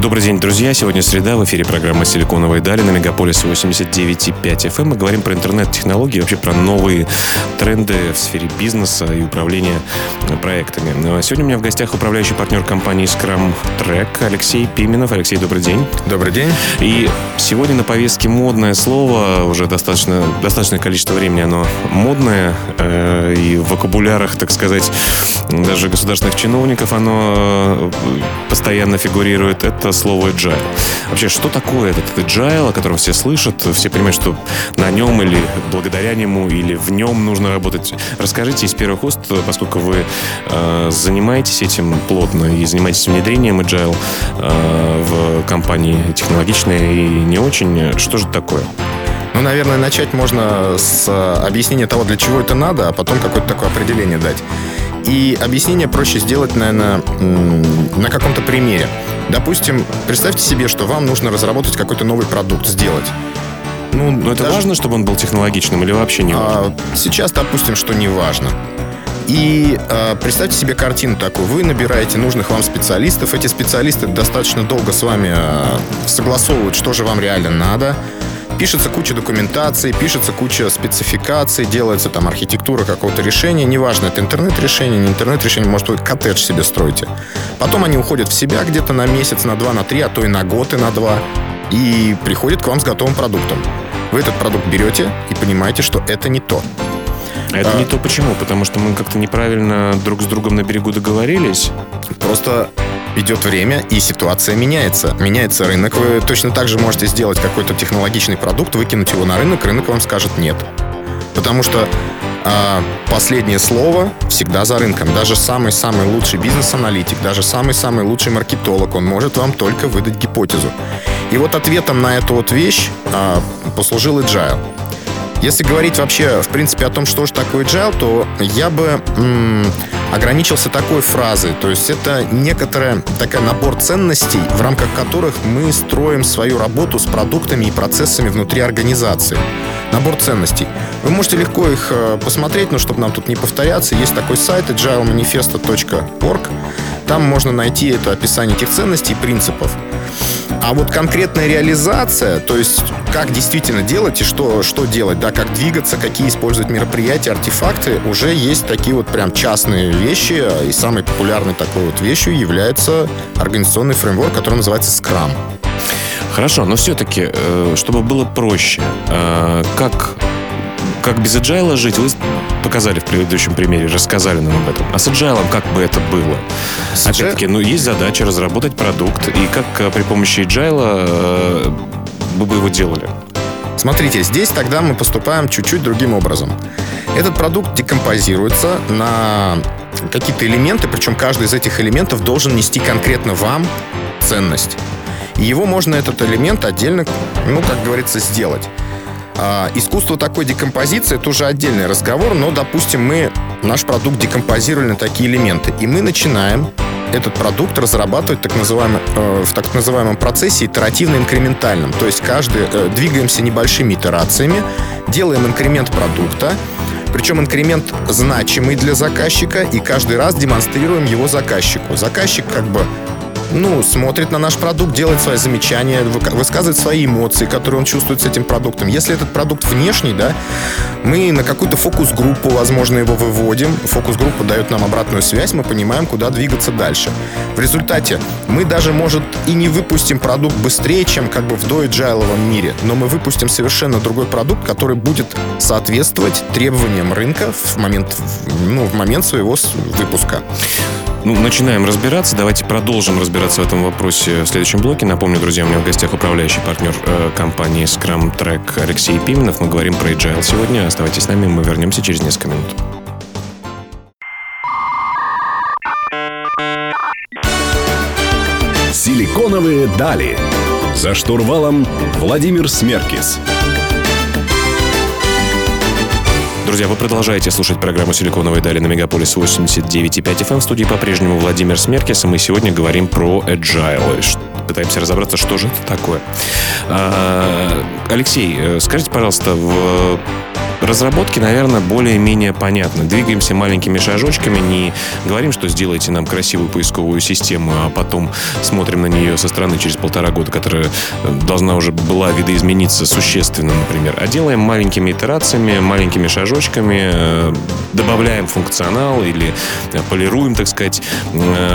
Добрый день, друзья. Сегодня среда. В эфире программа «Силиконовые дали» на Мегаполисе 89,5 FM. Мы говорим про интернет-технологии, вообще про новые тренды в сфере бизнеса и управления проектами. Ну, а сегодня у меня в гостях управляющий партнер компании Scrum Track Алексей Пименов. Алексей, добрый день. Добрый день. И сегодня на повестке модное слово. Уже достаточно, достаточное количество времени оно модное. Э, и в вокабулярах, так сказать, даже государственных чиновников оно э, постоянно фигурирует. Это слово agile. Вообще, что такое этот agile, о котором все слышат, все понимают, что на нем или благодаря нему, или в нем нужно работать. Расскажите из первых уст, поскольку вы э, занимаетесь этим плотно и занимаетесь внедрением agile э, в компании технологичной и не очень, что же это такое? Ну, наверное, начать можно с объяснения того, для чего это надо, а потом какое-то такое определение дать. И объяснение проще сделать, наверное, на каком-то примере. Допустим, представьте себе, что вам нужно разработать какой-то новый продукт, сделать. Ну, Но это даже... важно, чтобы он был технологичным или вообще не важно? А, сейчас допустим, что не важно. И э, представьте себе картину такую. Вы набираете нужных вам специалистов. Эти специалисты достаточно долго с вами э, согласовывают, что же вам реально надо. Пишется куча документации, пишется куча спецификаций, делается там архитектура какого-то решения. Неважно, это интернет-решение, не интернет-решение, может, вы коттедж себе строите. Потом они уходят в себя где-то на месяц, на два, на три, а то и на год, и на два. И приходят к вам с готовым продуктом. Вы этот продукт берете и понимаете, что это не то. Это а, не то почему? Потому что мы как-то неправильно друг с другом на берегу договорились. Просто идет время, и ситуация меняется. Меняется рынок. Вы точно так же можете сделать какой-то технологичный продукт, выкинуть его на рынок, рынок вам скажет нет. Потому что а, последнее слово всегда за рынком. Даже самый-самый лучший бизнес-аналитик, даже самый-самый лучший маркетолог, он может вам только выдать гипотезу. И вот ответом на эту вот вещь а, послужил agile. Если говорить вообще, в принципе, о том, что же такое agile, то я бы м- ограничился такой фразой. То есть это некоторая такая набор ценностей, в рамках которых мы строим свою работу с продуктами и процессами внутри организации. Набор ценностей. Вы можете легко их э, посмотреть, но чтобы нам тут не повторяться, есть такой сайт agilemanifesto.org. Там можно найти это описание этих ценностей и принципов. А вот конкретная реализация, то есть как действительно делать и что, что делать, да, как двигаться, какие использовать мероприятия, артефакты, уже есть такие вот прям частные вещи. И самой популярной такой вот вещью является организационный фреймворк, который называется Scrum. Хорошо, но все-таки, э, чтобы было проще, э, как как без agile жить, вы показали в предыдущем примере, рассказали нам об этом. А с agile как бы это было? Опять-таки, ну, есть задача разработать продукт, и как э, при помощи agile э, вы бы его делали? Смотрите, здесь тогда мы поступаем чуть-чуть другим образом. Этот продукт декомпозируется на какие-то элементы, причем каждый из этих элементов должен нести конкретно вам ценность. И его можно, этот элемент, отдельно, ну, как говорится, сделать. А, искусство такой декомпозиции это уже отдельный разговор, но, допустим, мы наш продукт декомпозировали на такие элементы, и мы начинаем этот продукт разрабатывать так называемый, э, в так называемом процессе итеративно-инкрементальном. То есть каждый э, двигаемся небольшими итерациями, делаем инкремент продукта, причем инкремент значимый для заказчика, и каждый раз демонстрируем его заказчику. Заказчик как бы ну, смотрит на наш продукт, делает свои замечания, высказывает свои эмоции, которые он чувствует с этим продуктом. Если этот продукт внешний, да, мы на какую-то фокус-группу, возможно, его выводим. Фокус-группа дает нам обратную связь, мы понимаем, куда двигаться дальше. В результате мы даже, может, и не выпустим продукт быстрее, чем как бы в доэджайловом мире, но мы выпустим совершенно другой продукт, который будет соответствовать требованиям рынка в момент, ну, в момент своего выпуска. Ну, начинаем разбираться. Давайте продолжим разбираться в этом вопросе в следующем блоке. Напомню, друзья, у меня в гостях управляющий партнер э, компании Scrum Track Алексей Пименов. Мы говорим про agile сегодня. Оставайтесь с нами, мы вернемся через несколько минут. Силиконовые дали. За штурвалом Владимир Смеркис. Друзья, вы продолжаете слушать программу «Силиконовые дали» на Мегаполис 89.5 FM. В студии по-прежнему Владимир Смеркис, и мы сегодня говорим про agile. пытаемся разобраться, что же это такое. А, Алексей, э, скажите, пожалуйста, в разработке, наверное, более-менее понятно. Двигаемся маленькими шажочками, не говорим, что сделайте нам красивую поисковую систему, а потом смотрим на нее со стороны через полтора года, которая э, должна уже была видоизмениться существенно, например. А делаем маленькими итерациями, маленькими шажочками, э, добавляем функционал или э, полируем, так сказать,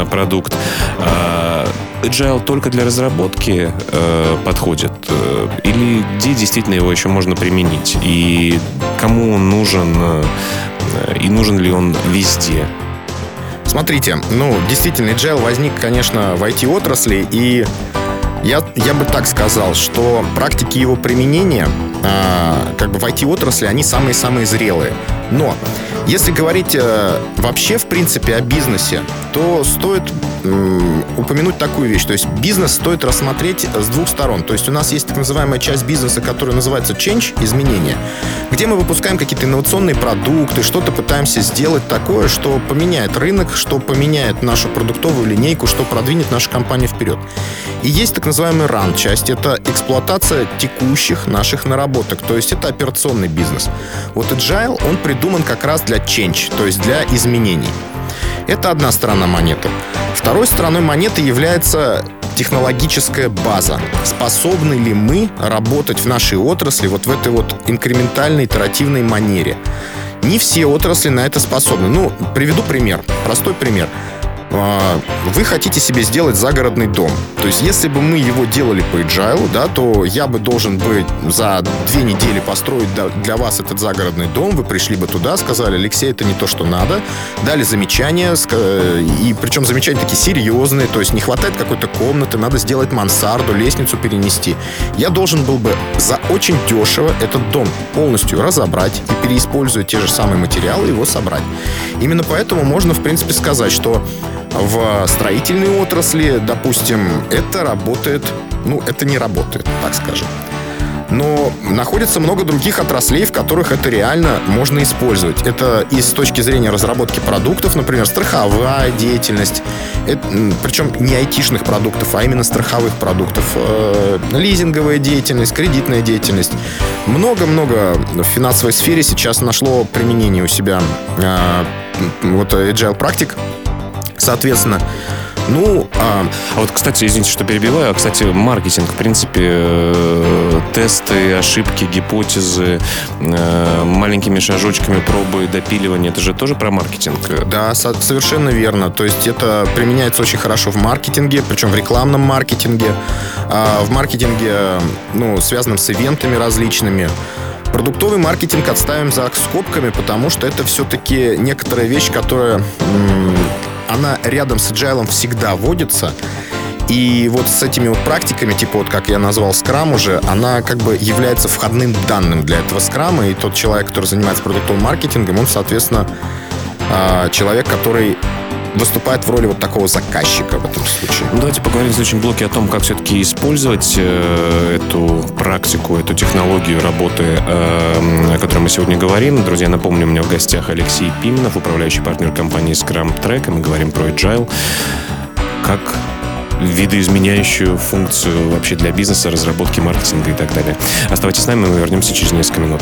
продукт. Agile только для разработки э, подходит? Э, или где действительно его еще можно применить? И кому он нужен? Э, и нужен ли он везде? Смотрите, ну, действительно, agile возник, конечно, в IT-отрасли, и я, я бы так сказал, что практики его применения, э, как бы в IT-отрасли, они самые-самые зрелые. Но если говорить э, вообще, в принципе, о бизнесе, то стоит упомянуть такую вещь. То есть бизнес стоит рассмотреть с двух сторон. То есть у нас есть так называемая часть бизнеса, которая называется change, изменения, где мы выпускаем какие-то инновационные продукты, что-то пытаемся сделать такое, что поменяет рынок, что поменяет нашу продуктовую линейку, что продвинет нашу компанию вперед. И есть так называемый run часть. Это эксплуатация текущих наших наработок. То есть это операционный бизнес. Вот Agile, он придуман как раз для change, то есть для изменений. Это одна сторона монеты. Второй стороной монеты является технологическая база. Способны ли мы работать в нашей отрасли вот в этой вот инкрементальной, итеративной манере? Не все отрасли на это способны. Ну, приведу пример. Простой пример. А, вы хотите себе сделать загородный дом. То есть, если бы мы его делали по agile, да, то я бы должен бы за две недели построить для вас этот загородный дом. Вы пришли бы туда, сказали, Алексей, это не то, что надо. Дали замечания, и причем замечания такие серьезные, то есть не хватает какой-то комнаты, надо сделать мансарду, лестницу перенести. Я должен был бы за очень дешево этот дом полностью разобрать и переиспользуя те же самые материалы его собрать. Именно поэтому можно, в принципе, сказать, что в строительной отрасли, допустим, это работает, ну, это не работает, так скажем. Но находится много других отраслей, в которых это реально можно использовать. Это и с точки зрения разработки продуктов, например, страховая деятельность, это, причем не айтишных продуктов, а именно страховых продуктов, э, лизинговая деятельность, кредитная деятельность. Много-много в финансовой сфере сейчас нашло применение у себя э, вот agile практик, Соответственно, ну, а... а вот, кстати, извините, что перебиваю, а, кстати, маркетинг, в принципе, э, тесты, ошибки, гипотезы, э, маленькими шажочками пробы, допиливания, это же тоже про маркетинг? Да, со- совершенно верно. То есть это применяется очень хорошо в маркетинге, причем в рекламном маркетинге, э, в маркетинге, ну, связанном с ивентами различными. Продуктовый маркетинг отставим за скобками, потому что это все-таки некоторая вещь, которая она рядом с agile всегда водится. И вот с этими вот практиками, типа вот как я назвал Scrum уже, она как бы является входным данным для этого скрама. И тот человек, который занимается продуктовым маркетингом, он, соответственно, а, человек, который выступает в роли вот такого заказчика в этом случае. Ну, давайте поговорим в следующем блоке о том, как все-таки использовать э, эту практику, эту технологию работы, э, о которой мы сегодня говорим. Друзья, напомню, у меня в гостях Алексей Пименов, управляющий партнер компании Scrum Track, и мы говорим про Agile. Как видоизменяющую функцию вообще для бизнеса, разработки, маркетинга и так далее. Оставайтесь с нами, мы вернемся через несколько минут.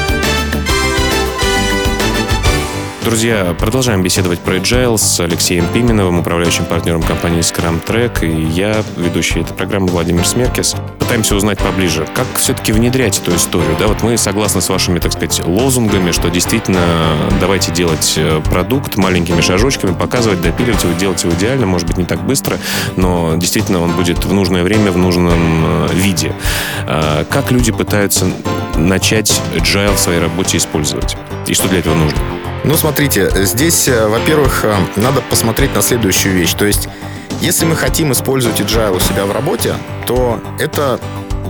Друзья, продолжаем беседовать про Agile с Алексеем Пименовым, управляющим партнером компании Scrum Track, и я, ведущий этой программы Владимир Смеркис. Пытаемся узнать поближе, как все-таки внедрять эту историю. Да, вот мы согласны с вашими, так сказать, лозунгами, что действительно давайте делать э, продукт маленькими шажочками, показывать, допиливать его, делать его идеально, может быть, не так быстро, но действительно он будет в нужное время, в нужном э, виде. А как люди пытаются начать Agile в своей работе использовать? И что для этого нужно? Ну, смотрите, здесь, э, во-первых, э, надо посмотреть на следующую вещь. То есть, если мы хотим использовать agile у себя в работе, то это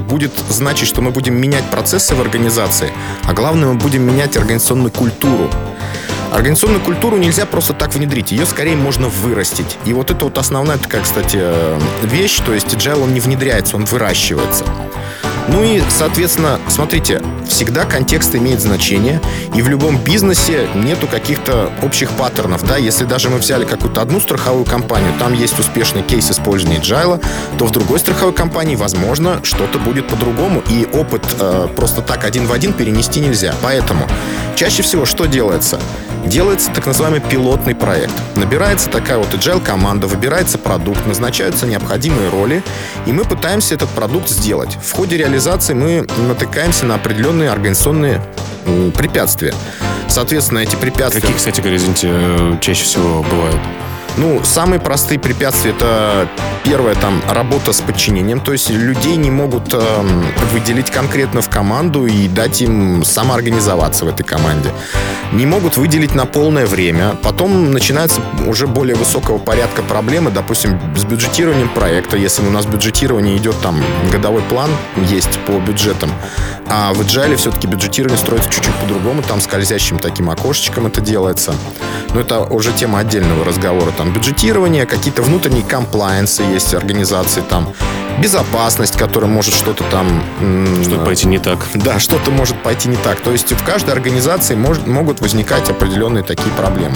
будет значить, что мы будем менять процессы в организации, а главное, мы будем менять организационную культуру. Организационную культуру нельзя просто так внедрить, ее скорее можно вырастить. И вот это вот основная такая, кстати, э, вещь, то есть agile, он не внедряется, он выращивается. Ну и, соответственно, смотрите, всегда контекст имеет значение, и в любом бизнесе нету каких-то общих паттернов, да, если даже мы взяли какую-то одну страховую компанию, там есть успешный кейс использования agile, то в другой страховой компании, возможно, что-то будет по-другому, и опыт э, просто так один в один перенести нельзя. Поэтому чаще всего что делается? Делается так называемый пилотный проект. Набирается такая вот agile команда, выбирается продукт, назначаются необходимые роли, и мы пытаемся этот продукт сделать. В ходе реализации мы натыкаемся на определенные организационные препятствия. Соответственно, эти препятствия... Какие, кстати говоря, извините, э, чаще всего бывают? Ну, самые простые препятствия это первое там работа с подчинением, то есть людей не могут э, выделить конкретно в команду и дать им самоорганизоваться в этой команде. Не могут выделить на полное время. Потом начинаются уже более высокого порядка проблемы, допустим, с бюджетированием проекта. Если у нас бюджетирование идет там годовой план есть по бюджетам, а в Agile все-таки бюджетирование строится чуть-чуть по-другому, там скользящим таким окошечком это делается. Но это уже тема отдельного разговора там бюджетирование, какие-то внутренние комплайенсы есть организации, там безопасность, которая может что-то там... Что-то пойти не так. Да, что-то может пойти не так. То есть в каждой организации может, могут возникать определенные такие проблемы.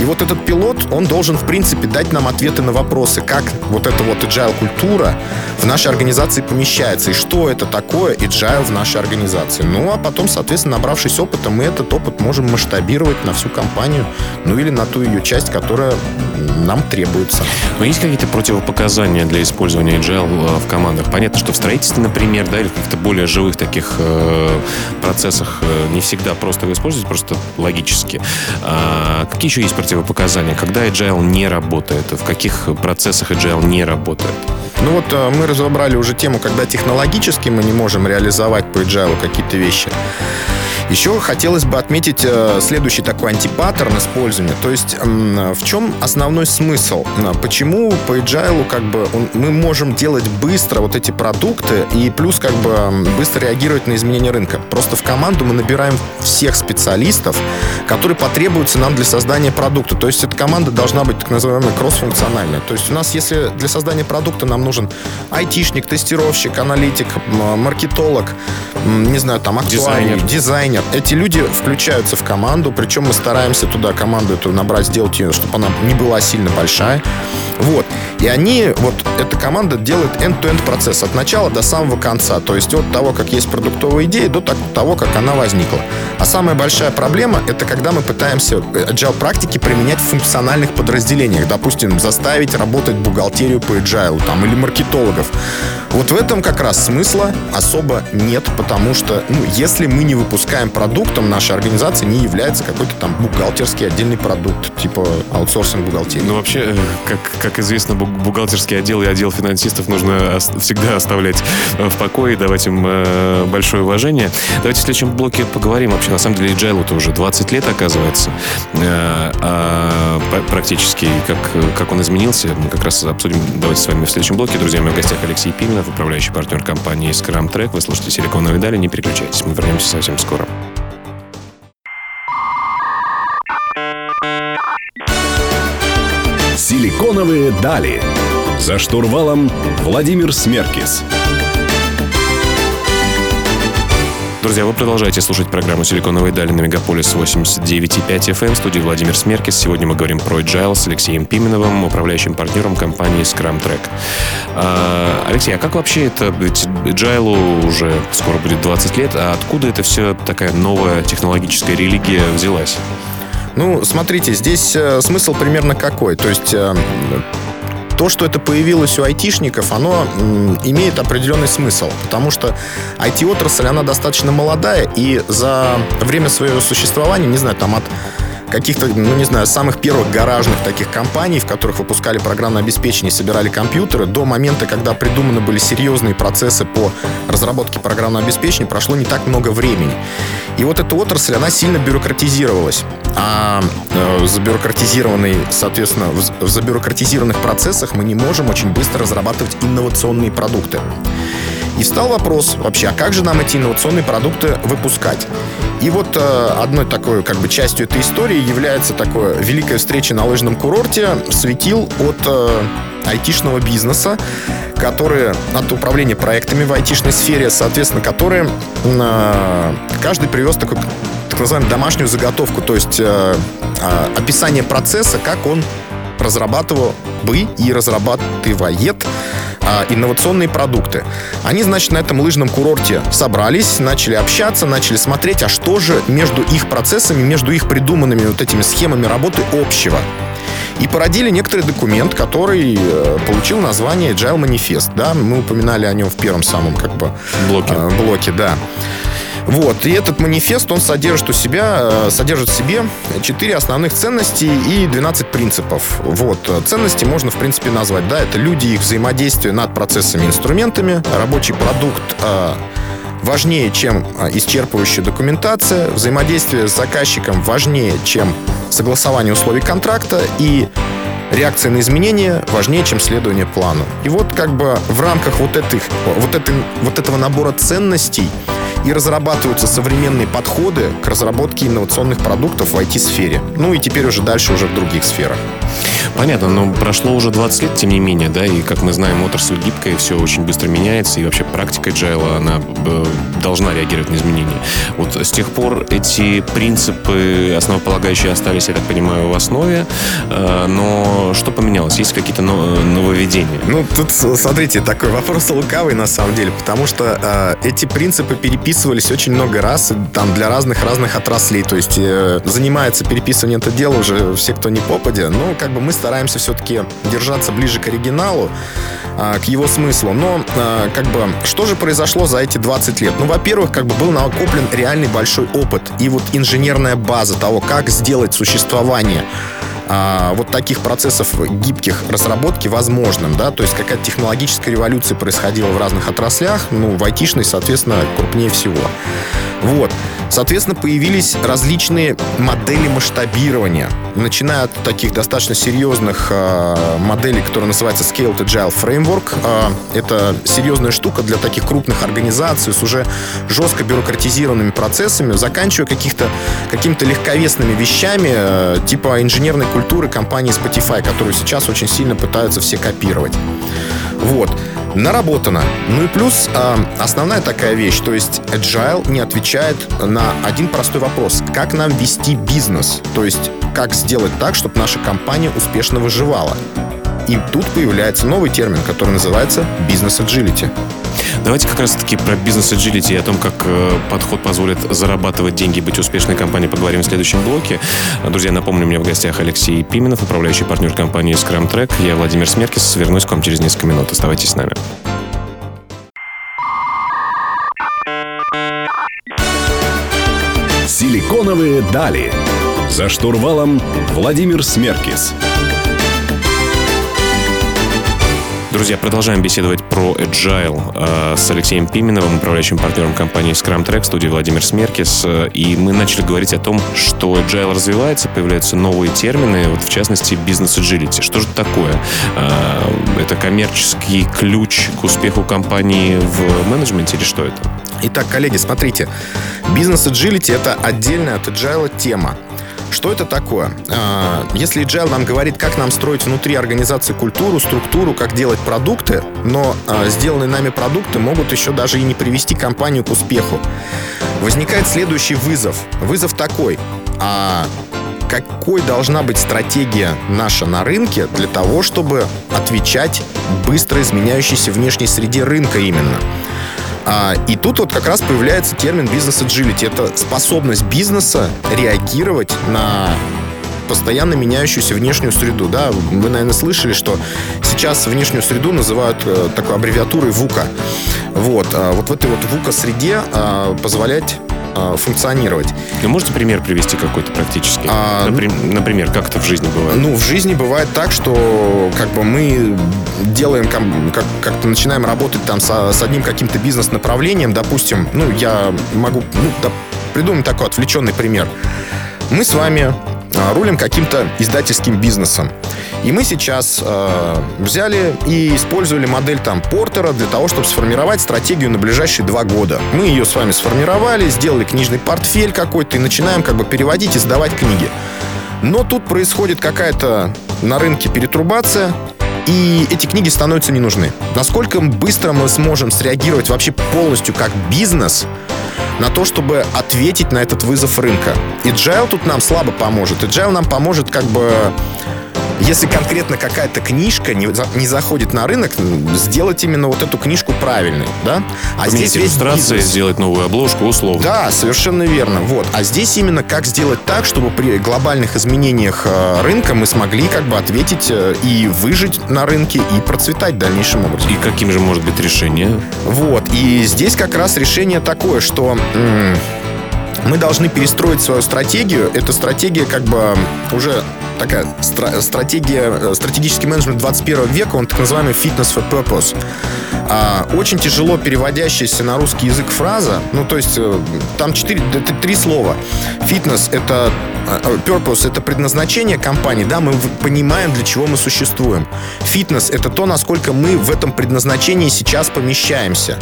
И вот этот пилот, он должен, в принципе, дать нам ответы на вопросы, как вот эта вот agile культура в нашей организации помещается, и что это такое agile в нашей организации. Ну, а потом, соответственно, набравшись опыта, мы этот опыт можем масштабировать на всю компанию, ну или на ту ее часть, которая нам требуется. Но есть какие-то противопоказания для использования agile э, в командах? Понятно, что в строительстве, например, да, или в каких-то более живых таких э, процессах э, не всегда просто его использовать, просто логически. А какие еще есть противопоказания? Противопоказания, когда agile не работает, в каких процессах agile не работает? Ну вот э, мы разобрали уже тему, когда технологически мы не можем реализовать по agile какие-то вещи. Еще хотелось бы отметить э, следующий такой антипаттерн использования. То есть в чем основной смысл? Почему по agile как бы мы можем делать быстро вот эти продукты и плюс как бы быстро реагировать на изменения рынка? Просто в команду мы набираем всех специалистов, которые потребуются нам для создания продукта. То есть эта команда должна быть так называемая кроссфункциональная. То есть у нас, если для создания продукта нам нужен айтишник, тестировщик, аналитик, маркетолог, не знаю, там актуарий, дизайнер, дизайнер нет. Эти люди включаются в команду, причем мы стараемся туда команду эту набрать, сделать ее, чтобы она не была сильно большая. Вот. И они, вот эта команда делает end-to-end процесс от начала до самого конца. То есть от того, как есть продуктовая идея, до того, как она возникла. А самая большая проблема, это когда мы пытаемся agile практики применять в функциональных подразделениях. Допустим, заставить работать бухгалтерию по agile там, или маркетологов. Вот в этом как раз смысла особо нет, потому что, ну, если мы не выпускаем продуктом нашей организации, не является какой-то там бухгалтерский отдельный продукт, типа аутсорсинг бухгалтерии. Ну, вообще, э, как, как известно, бухгалтерский отдел и отдел финансистов нужно всегда оставлять э, в покое и давать им э, большое уважение. Давайте в следующем блоке поговорим вообще. На самом деле, agile это уже 20 лет, оказывается. А практически, как, как он изменился, мы как раз обсудим. Давайте с вами в следующем блоке. Друзья, мои в гостях Алексей Пименов, управляющий партнер компании Scrum Track. Вы слушаете «Силиконовые дали». Не переключайтесь. Мы вернемся совсем скоро. «Силиконовые дали». За штурвалом Владимир Смеркис. Друзья, вы продолжаете слушать программу «Силиконовые дали» на Мегаполис 89.5 FM. В студии Владимир Смеркис. Сегодня мы говорим про Agile с Алексеем Пименовым, управляющим партнером компании Scrum Track. А, Алексей, а как вообще это? Ведь Agile уже скоро будет 20 лет. А откуда это все такая новая технологическая религия взялась? Ну, смотрите, здесь э, смысл примерно какой. То есть э, то, что это появилось у айтишников, оно имеет определенный смысл, потому что IT-отрасль, она достаточно молодая, и за время своего существования, не знаю, там от каких-то, ну не знаю, самых первых гаражных таких компаний, в которых выпускали программное обеспечение, собирали компьютеры, до момента, когда придуманы были серьезные процессы по разработке программного обеспечения, прошло не так много времени. И вот эта отрасль, она сильно бюрократизировалась. А э, забюрократизированный, соответственно, в, в забюрократизированных процессах мы не можем очень быстро разрабатывать инновационные продукты. И встал вопрос вообще, а как же нам эти инновационные продукты выпускать? И вот э, одной такой как бы частью этой истории является такое великая встреча на лыжном курорте светил от э, айтишного бизнеса, которые от управления проектами в айтишной сфере, соответственно, которые э, каждый привез такой так называемую домашнюю заготовку, то есть э, э, описание процесса, как он разрабатывал бы и разрабатывает а, инновационные продукты. Они, значит, на этом лыжном курорте собрались, начали общаться, начали смотреть, а что же между их процессами, между их придуманными вот этими схемами работы общего. И породили некоторый документ, который э, получил название Agile Manifest. Да, мы упоминали о нем в первом самом как бы блоке. Э, блоке, да. Вот. И этот манифест, он содержит у себя, э, содержит в себе 4 основных ценности и 12 принципов. Вот. Ценности можно, в принципе, назвать. Да, это люди, их взаимодействие над процессами и инструментами, рабочий продукт э, важнее, чем э, исчерпывающая документация, взаимодействие с заказчиком важнее, чем согласование условий контракта и реакция на изменения важнее, чем следование плану. И вот как бы в рамках вот, этих, вот, этой, вот этого набора ценностей и разрабатываются современные подходы к разработке инновационных продуктов в IT-сфере. Ну и теперь уже дальше уже в других сферах. Понятно, но прошло уже 20 лет, тем не менее, да, и, как мы знаем, отрасль гибкая, все очень быстро меняется, и вообще практика Agile, она э, должна реагировать на изменения. Вот с тех пор эти принципы основополагающие остались, я так понимаю, в основе, э, но что поменялось? Есть какие-то нововведения? Ну, тут, смотрите, такой вопрос лукавый, на самом деле, потому что э, эти принципы переписывались очень много раз, там, для разных-разных отраслей, то есть э, занимается переписыванием это дело уже все, кто не попадя, ну, как бы мы стараемся все-таки держаться ближе к оригиналу, а, к его смыслу. Но а, как бы что же произошло за эти 20 лет? Ну, во-первых, как бы был накоплен реальный большой опыт и вот инженерная база того, как сделать существование а, вот таких процессов гибких разработки возможным, да, то есть какая-то технологическая революция происходила в разных отраслях, ну, в айтишной, соответственно, крупнее всего. Вот. Соответственно, появились различные модели масштабирования, начиная от таких достаточно серьезных э, моделей, которые называются Scaled Agile Framework. Э, это серьезная штука для таких крупных организаций с уже жестко бюрократизированными процессами, заканчивая каких-то, какими-то легковесными вещами, э, типа инженерной культуры компании Spotify, которую сейчас очень сильно пытаются все копировать. Вот наработано. Ну и плюс э, основная такая вещь, то есть Agile не отвечает на один простой вопрос. Как нам вести бизнес? То есть как сделать так, чтобы наша компания успешно выживала? И тут появляется новый термин, который называется бизнес-аджилити. Давайте как раз-таки про бизнес-аджилити и о том, как э, подход позволит зарабатывать деньги, быть успешной компанией, поговорим в следующем блоке. Друзья, напомню, у меня в гостях Алексей Пименов, управляющий партнер компании Scrum Track. Я Владимир Смеркис. Вернусь к вам через несколько минут. Оставайтесь с нами. Силиконовые дали. За штурвалом Владимир Смеркис. Друзья, продолжаем беседовать про Agile э, с Алексеем Пименовым, управляющим партнером компании Scrum Track, студии Владимир Смеркис. И мы начали говорить о том, что Agile развивается, появляются новые термины, вот в частности бизнес agility. Что же это такое? Э, это коммерческий ключ к успеху компании в менеджменте или что это? Итак, коллеги, смотрите. Бизнес agility это отдельная от Agile тема. Что это такое? А, если Agile нам говорит, как нам строить внутри организации культуру, структуру, как делать продукты, но а, сделанные нами продукты могут еще даже и не привести компанию к успеху. Возникает следующий вызов. Вызов такой. А какой должна быть стратегия наша на рынке для того, чтобы отвечать быстро изменяющейся внешней среде рынка именно? А, и тут вот как раз появляется термин бизнес-аджилити. Это способность бизнеса реагировать на постоянно меняющуюся внешнюю среду. Да, вы, наверное, слышали, что сейчас внешнюю среду называют э, такой аббревиатурой ВУКа. Вот, а вот в этой вот ВУКа-среде а, позволять э, функционировать. Вы можете пример привести какой-то практически? А, Наприм- например, как это в жизни бывает? Ну, в жизни бывает так, что как бы мы делаем, как, как-то начинаем работать там со, с одним каким-то бизнес-направлением, допустим, ну, я могу, ну, да, придумать такой отвлеченный пример. Мы с вами а, рулим каким-то издательским бизнесом. И мы сейчас э, взяли и использовали модель там Портера для того, чтобы сформировать стратегию на ближайшие два года. Мы ее с вами сформировали, сделали книжный портфель какой-то и начинаем как бы переводить и сдавать книги. Но тут происходит какая-то на рынке перетрубация, и эти книги становятся не нужны. Насколько быстро мы сможем среагировать вообще полностью как бизнес на то, чтобы ответить на этот вызов рынка. Agile тут нам слабо поможет. Agile нам поможет как бы если конкретно какая-то книжка не, не заходит на рынок, сделать именно вот эту книжку правильной, да? А Поменять здесь иллюстрации, бизнес. сделать новую обложку, условно. Да, совершенно верно. Вот. А здесь именно как сделать так, чтобы при глобальных изменениях э, рынка мы смогли как бы ответить э, и выжить на рынке и процветать дальнейшим образом. И каким же может быть решение? Вот. И здесь как раз решение такое, что мы должны перестроить свою стратегию. Эта стратегия как бы уже такая стра- стратегия, э, стратегический менеджмент 21 века, он так называемый fitness for purpose. А, очень тяжело переводящаяся на русский язык фраза, ну, то есть э, там четыре, три слова. Фитнес — это э, purpose — это предназначение компании, да, мы понимаем, для чего мы существуем. Фитнес — это то, насколько мы в этом предназначении сейчас помещаемся.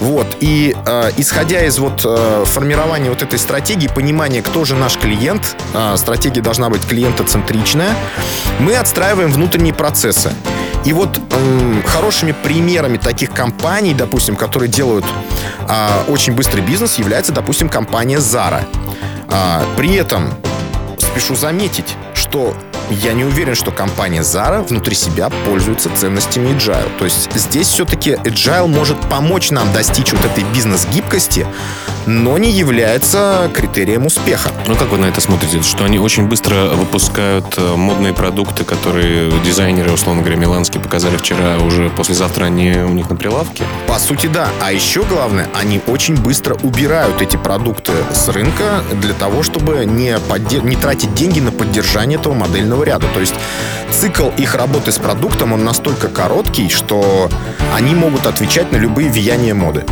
Вот. И э, исходя из вот э, формирования вот этой стратегии, понимания, кто же наш клиент, э, стратегия должна быть клиентоцентричная, мы отстраиваем внутренние процессы. И вот э, хорошими примерами таких компаний, допустим, которые делают э, очень быстрый бизнес, является, допустим, компания Zara. Э, при этом спешу заметить, что я не уверен, что компания Zara внутри себя пользуется ценностями Agile. То есть здесь все-таки Agile может помочь нам достичь вот этой бизнес-гибкости, но не является критерием успеха. Ну, как вы на это смотрите? Что они очень быстро выпускают э, модные продукты, которые дизайнеры, условно говоря, миланские показали вчера, уже послезавтра они у них на прилавке? По сути, да. А еще главное, они очень быстро убирают эти продукты с рынка для того, чтобы не, подде- не тратить деньги на поддержание этого модельного ряда. То есть цикл их работы с продуктом, он настолько короткий, что они могут отвечать на любые влияния моды.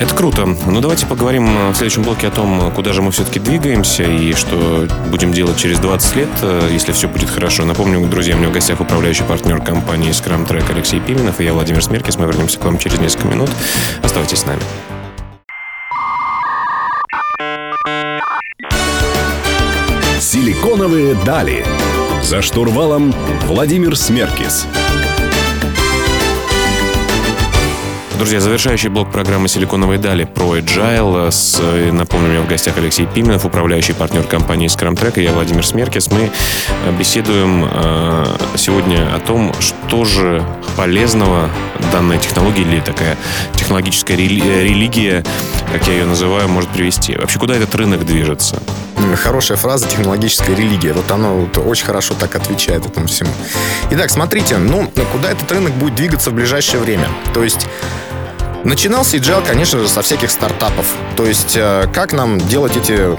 Это круто. Ну, давайте поговорим в следующем блоке о том, куда же мы все-таки двигаемся и что будем делать через 20 лет, э, если все будет хорошо. Напомню, друзья, у меня в гостях управляющий партнер компании Scrum Track Алексей Пименов и я, Владимир Смеркис. Мы вернемся к вам через несколько минут. Оставайтесь с нами. Силиконовые дали. За штурвалом Владимир Смеркис. Друзья, завершающий блок программы «Силиконовые дали» про Agile. С, напомню, у меня в гостях Алексей Пименов, управляющий партнер компании Scrum Track, и я Владимир Смеркис. Мы э, беседуем э, сегодня о том, что же полезного данная технология или такая технологическая религия, как я ее называю, может привести. Вообще, куда этот рынок движется? Хорошая фраза «технологическая религия». Вот оно вот очень хорошо так отвечает этому всему. Итак, смотрите, ну, куда этот рынок будет двигаться в ближайшее время? То есть Начинался agile, конечно же, со всяких стартапов. То есть, э, как нам делать эти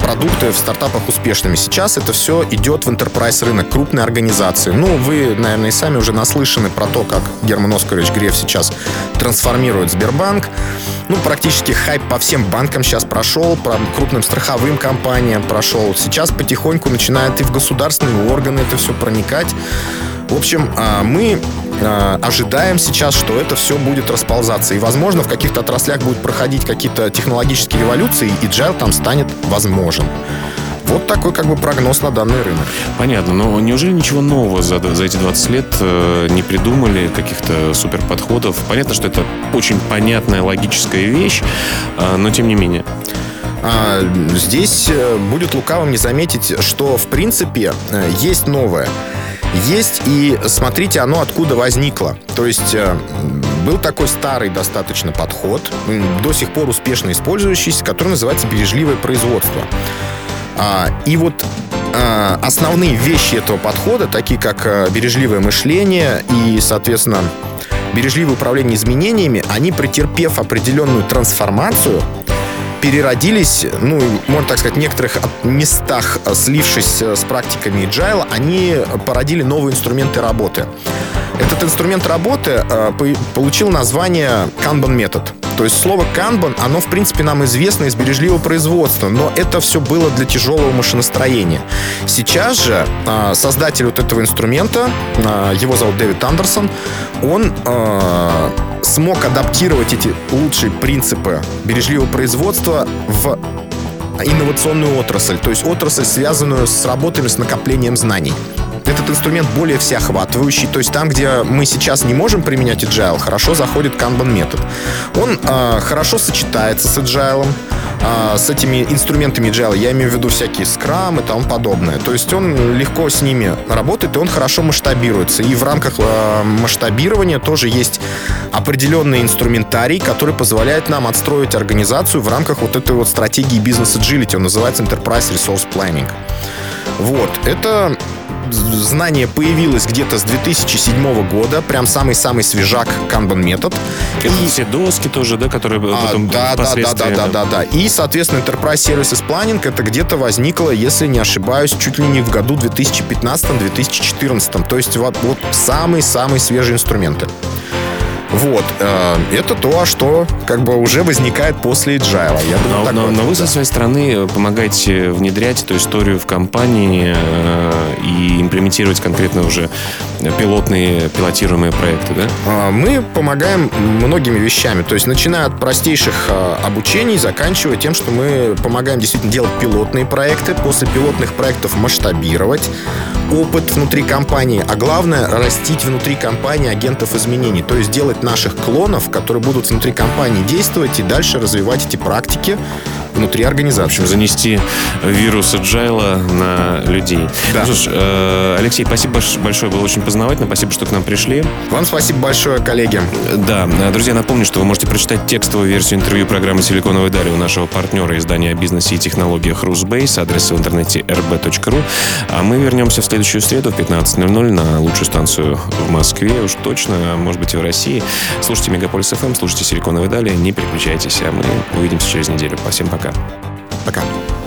продукты в стартапах успешными. Сейчас это все идет в enterprise рынок, крупные организации. Ну, вы, наверное, и сами уже наслышаны про то, как Герман Оскарович Греф сейчас трансформирует Сбербанк. Ну, практически хайп по всем банкам сейчас прошел, по крупным страховым компаниям прошел. Сейчас потихоньку начинает и в государственные органы это все проникать. В общем, а, мы а, ожидаем сейчас, что это все будет расползаться. И, возможно, в каких-то отраслях будут проходить какие-то технологические революции, и джайл там станет возможен. Вот такой как бы прогноз на данный рынок. Понятно, но неужели ничего нового за, за эти 20 лет э, не придумали, каких-то супер подходов? Понятно, что это очень понятная логическая вещь, э, но тем не менее. А, здесь э, будет лукавым не заметить, что в принципе э, есть новое есть, и смотрите, оно откуда возникло. То есть э, был такой старый достаточно подход, до сих пор успешно использующийся, который называется бережливое производство. А, и вот а, основные вещи этого подхода, такие как э, бережливое мышление и, соответственно, бережливое управление изменениями, они, претерпев определенную трансформацию, переродились, ну, можно так сказать, в некоторых местах, э, слившись э, с практиками agile, они породили новые инструменты работы. Этот инструмент работы э, получил название Kanban метод. То есть слово Kanban, оно, в принципе, нам известно из бережливого производства, но это все было для тяжелого машиностроения. Сейчас же э, создатель вот этого инструмента, э, его зовут Дэвид Андерсон, он э, смог адаптировать эти лучшие принципы бережливого производства в инновационную отрасль, то есть отрасль, связанную с работами с накоплением знаний. Этот инструмент более всеохватывающий. То есть там, где мы сейчас не можем применять agile, хорошо заходит Kanban метод. Он э, хорошо сочетается с agile, э, с этими инструментами agile. Я имею в виду всякие Scrum и тому подобное. То есть он легко с ними работает, и он хорошо масштабируется. И в рамках э, масштабирования тоже есть определенный инструментарий, который позволяет нам отстроить организацию в рамках вот этой вот стратегии бизнес agility. Он называется Enterprise Resource Planning. Вот. Это знание появилось где-то с 2007 года, прям самый-самый свежак Kanban метод. Это и... все доски тоже, да, которые а, потом да, да, да, да, да, да, да. И, соответственно, Enterprise Services Planning это где-то возникло, если не ошибаюсь, чуть ли не в году 2015-2014. То есть вот, вот самые-самые свежие инструменты. Вот. Э, это то, что как бы уже возникает после agile. Я думаю, но, но, но вы да. со своей стороны помогаете внедрять эту историю в компании э, и имплементировать конкретно уже пилотные, пилотируемые проекты, да? А, мы помогаем многими вещами. То есть, начиная от простейших э, обучений, заканчивая тем, что мы помогаем действительно делать пилотные проекты, после пилотных проектов масштабировать опыт внутри компании, а главное растить внутри компании агентов изменений, то есть делать наших клонов, которые будут внутри компании действовать и дальше развивать эти практики внутри организации. В общем, занести вирус agile на людей. Да. Ну ж, э, Алексей, спасибо большое, было очень познавательно. Спасибо, что к нам пришли. Вам спасибо большое, коллеги. Да, друзья, напомню, что вы можете прочитать текстовую версию интервью программы «Силиконовая дали» у нашего партнера издания о бизнесе и технологиях Русбейс, адрес в интернете rb.ru. А мы вернемся в следующую среду в 15.00 на лучшую станцию в Москве, уж точно, может быть и в России. Слушайте Мегаполис FM, слушайте «Силиконовые дали», не переключайтесь, а мы увидимся через неделю. Всем пока. Пока.